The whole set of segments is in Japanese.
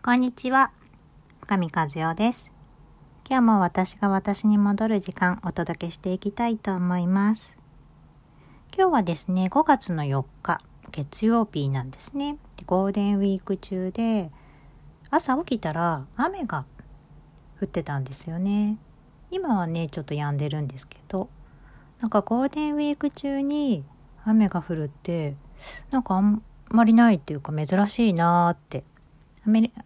こんにちは。深見和代です。今日も私が私に戻る時間お届けしていきたいと思います。今日はですね5月の4日月曜日なんですね。ゴールデンウィーク中で朝起きたら雨が降ってたんですよね。今はねちょっと止んでるんですけどなんかゴールデンウィーク中に雨が降るってなんかあんまりないっていうか珍しいなーって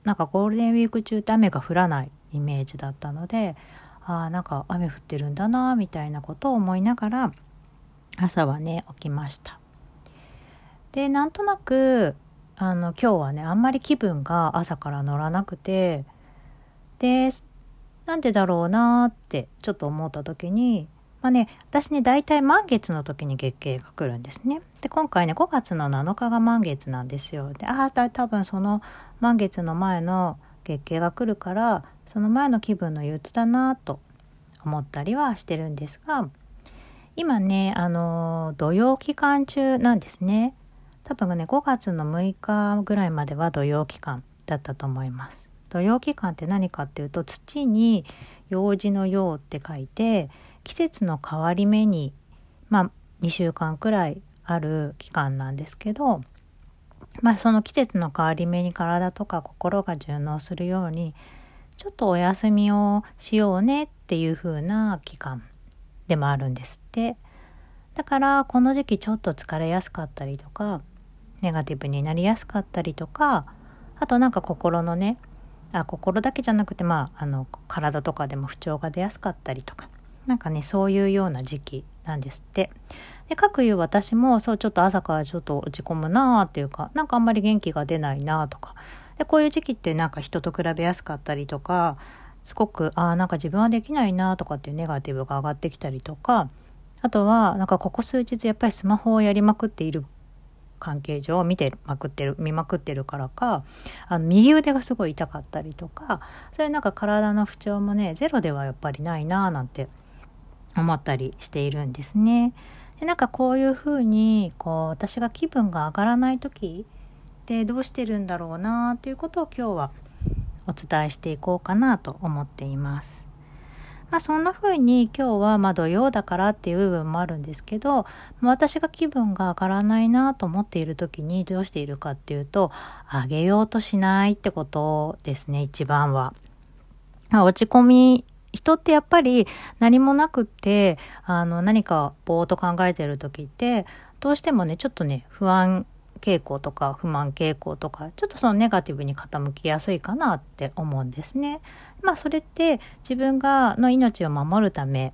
なんかゴールデンウィーク中って雨が降らないイメージだったのでああなんか雨降ってるんだなみたいなことを思いながら朝はね起きましたでなんとなくあの今日はねあんまり気分が朝から乗らなくてでなんでだろうなってちょっと思った時にまあね、私ね、大体満月の時に月経が来るんですね。で、今回ね、5月の7日が満月なんですよ。で、ああ、多分その満月の前の月経が来るから、その前の気分の憂鬱だなと思ったりはしてるんですが、今ね、あの、土曜期間中なんですね。多分ね、5月の6日ぐらいまでは土曜期間だったと思います。土曜期間って何かっていうと、土に用事の用って書いて、季節の変わり目にまあ2週間くらいある期間なんですけどまあその季節の変わり目に体とか心が順応するようにちょっとお休みをしようねっていう風な期間でもあるんですってだからこの時期ちょっと疲れやすかったりとかネガティブになりやすかったりとかあとなんか心のねあ心だけじゃなくてまああの体とかでも不調が出やすかったりとかなんかねそういうような時期なんですって。でかくいう私もそうちょっと朝からちょっと落ち込むなーっていうかなんかあんまり元気が出ないなとかでこういう時期ってなんか人と比べやすかったりとかすごくああなんか自分はできないなとかっていうネガティブが上がってきたりとかあとはなんかここ数日やっぱりスマホをやりまくっている関係上見てまくってる見まくってるからかあの右腕がすごい痛かったりとかそういうなんか体の不調もねゼロではやっぱりないなーなんて思ったりしているんですね。でなんかこういうふうにこう私が気分が上がらない時ってどうしてるんだろうなっていうことを今日はお伝えしていこうかなと思っています。まあそんな風に今日はま土曜だからっていう部分もあるんですけど私が気分が上がらないなと思っている時にどうしているかっていうと上げようとしないってことですね一番は。落ち込み人ってやっぱり何もなくって、あの、何かぼーっと考えてる時って、どうしてもね、ちょっとね、不安傾向とか不満傾向とか、ちょっとそのネガティブに傾きやすいかなって思うんですね。まあそれって自分がの命を守るため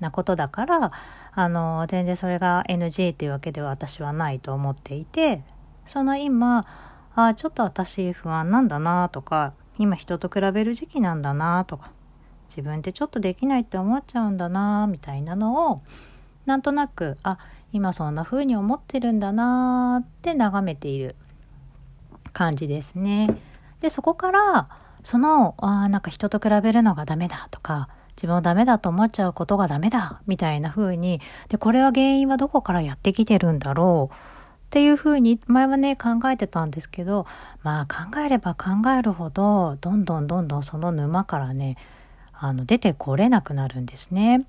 なことだから、あの、全然それが NG っていうわけでは私はないと思っていて、その今、ああちょっと私不安なんだなとか、今人と比べる時期なんだなとか、自分ってちょっとできないって思っちゃうんだなみたいなのをなんとなくあ今そんな風に思ってるんだなって眺めている感じですね。でそこからそのあなんか人と比べるのがダメだとか自分をダメだと思っちゃうことがダメだみたいな風にでこれは原因はどこからやってきてるんだろうっていうふうに前はね考えてたんですけどまあ考えれば考えるほどどんどんどんどんその沼からねあの出てこれなくなるんですね。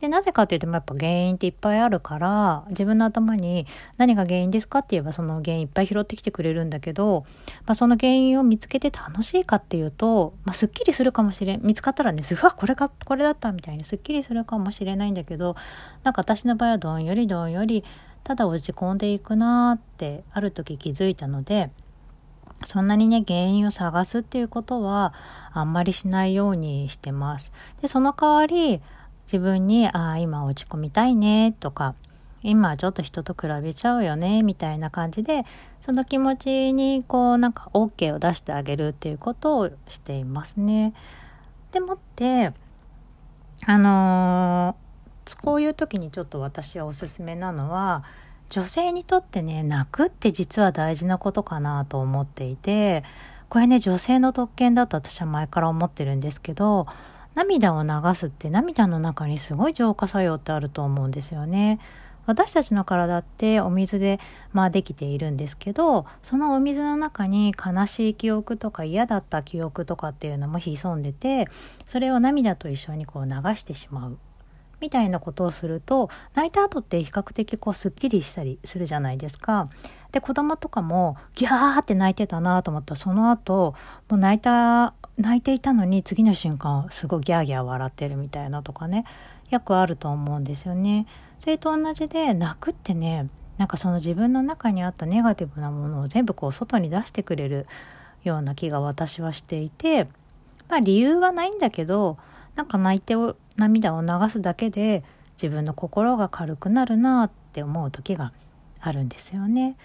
でなぜかというとやっぱ原因っていっぱいあるから自分の頭に何が原因ですかって言えばその原因いっぱい拾ってきてくれるんだけど、まあ、その原因を見つけて楽しいかっていうと、まあ、すっきりするかもしれん見つかったらねすわこれかこれだったみたいにすっきりするかもしれないんだけどなんか私の場合はどんよりどんよりただ落ち込んでいくなってある時気づいたのでそんなにね、原因を探すっていうことはあんまりしないようにしてます。で、その代わり自分に、ああ、今落ち込みたいねとか、今ちょっと人と比べちゃうよねみたいな感じで、その気持ちにこうなんか OK を出してあげるっていうことをしていますね。でもって、あのー、こういう時にちょっと私はおすすめなのは、女性にとってね泣くって実は大事なことかなと思っていてこれね女性の特権だと私は前から思ってるんですけど涙を流すって涙の中にすごい浄化作用ってあると思うんですよね。私たちの体ってお水で、まあ、できているんですけどそのお水の中に悲しい記憶とか嫌だった記憶とかっていうのも潜んでてそれを涙と一緒にこう流してしまうみたいなことをすると泣いた後って比較的こうすっきりしたりするじゃないですか。で子供とかもギャーって泣いてたなと思ったらその後もう泣いた泣いていたのに次の瞬間すごいギャーギャー笑ってるみたいなとかねよくあると思うんですよね。それと同じで泣くってねなんかその自分の中にあったネガティブなものを全部こう外に出してくれるような気が私はしていてまあ理由はないんだけどなんか泣いて涙を流すだけで自分の心が軽くなるなって思う時があるんですよね。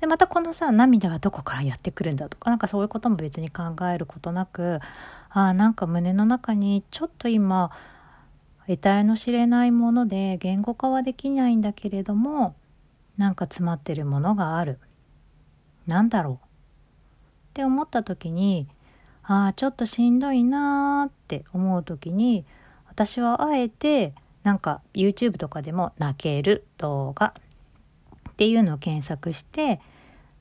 でまたこのさ涙はどこからやってくるんだとかなんかそういうことも別に考えることなくあなんか胸の中にちょっと今得体の知れないもので言語化はできないんだけれどもなんか詰まってるものがあるなんだろうって思った時にああちょっとしんどいなーって思う時に私はあえてなんか YouTube とかでも泣ける動画っていうのを検索して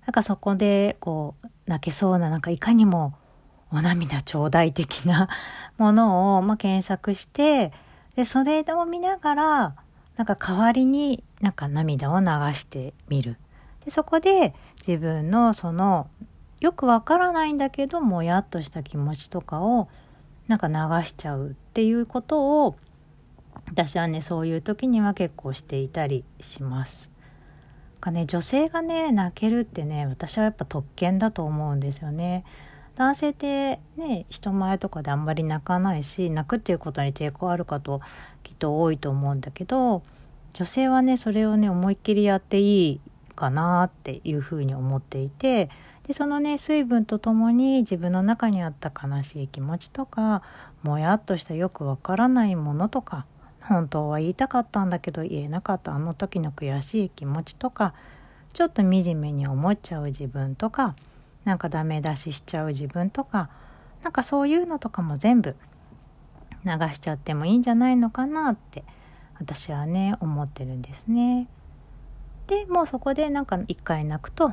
なんかそこでこう泣けそうななんかいかにもお涙頂戴的なものを、まあ、検索してでそれを見ながらなんか代わりになんか涙を流してみる。でそこで自分のそのよくわからないんだけどもやっとした気持ちとかをなんか流しちゃうっていうことを私はねそういう時には結構していたりします。かね女性がね泣けるってね私はやっぱ特権だと思うんですよね。男性ってね人前とかであんまり泣かないし泣くっていうことに抵抗あるかときっと多いと思うんだけど女性はねそれをね思いっきりやっていいかなっていうふうに思っていてでそのね水分とともに自分の中にあった悲しい気持ちとかもやっとしたよくわからないものとか本当は言いたかったんだけど言えなかったあの時の悔しい気持ちとかちょっと惨めに思っちゃう自分とかなんかダメ出ししちゃう自分とかなんかそういうのとかも全部流しちゃってもいいんじゃないのかなって私はね思ってるんですね。でもうそこでなんか一回泣くと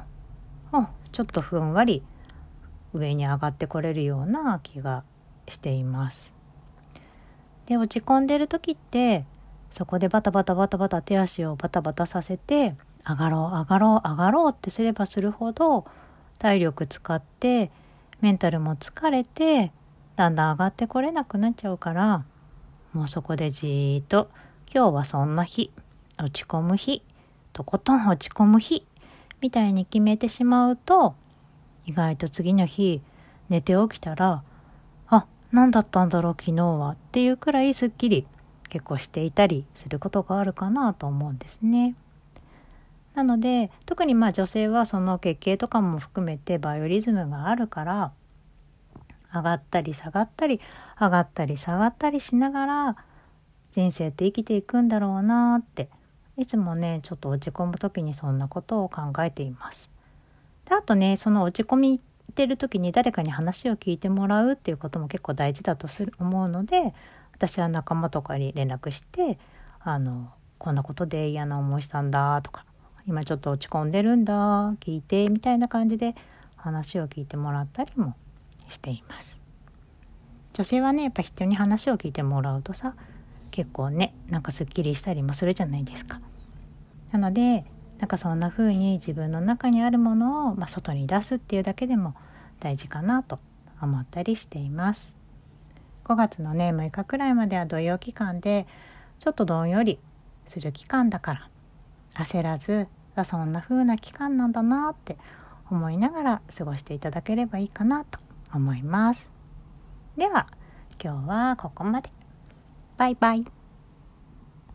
ちょっとふんわり上に上がってこれるような気がしています。で落ち込んでる時ってそこでバタバタバタバタ手足をバタバタさせて上がろう上がろう上がろうってすればするほど体力使ってメンタルも疲れてだんだん上がってこれなくなっちゃうからもうそこでじーっと今日はそんな日落ち込む日とことん落ち込む日みたいに決めてしまうと意外と次の日寝て起きたらあ何だったんだろう昨日はっていうくらいすっきり結構していたりすることがあるかなと思うんですね。なので特にまあ女性はその月経とかも含めてバイオリズムがあるから上がったり下がったり上がったり下がったりしながら人生って生きていくんだろうなっていつもねちょっと落ち込む時にそんなことを考えています。であとねその落ち込みてる時に誰かに話を聞いてもらうっていうことも結構大事だとする思うので私は仲間とかに連絡してあのこんなことで嫌な思いしたんだとか今ちょっと落ち込んでるんだ聞いてみたいな感じで話を聞いてもらったりもしています女性はねやっぱ人に話を聞いてもらうとさ結構ねなんかすっきりしたりもするじゃないですかなのでなんかそんな風に自分の中にあるものを、まあ、外に出すっていうだけでも大事かなと思ったりしています5月のね6日くらいまでは土曜期間でちょっとどんよりする期間だから焦らずそんな風な期間なんだなって思いながら過ごしていただければいいかなと思います。では今日はここまで。バイバイ。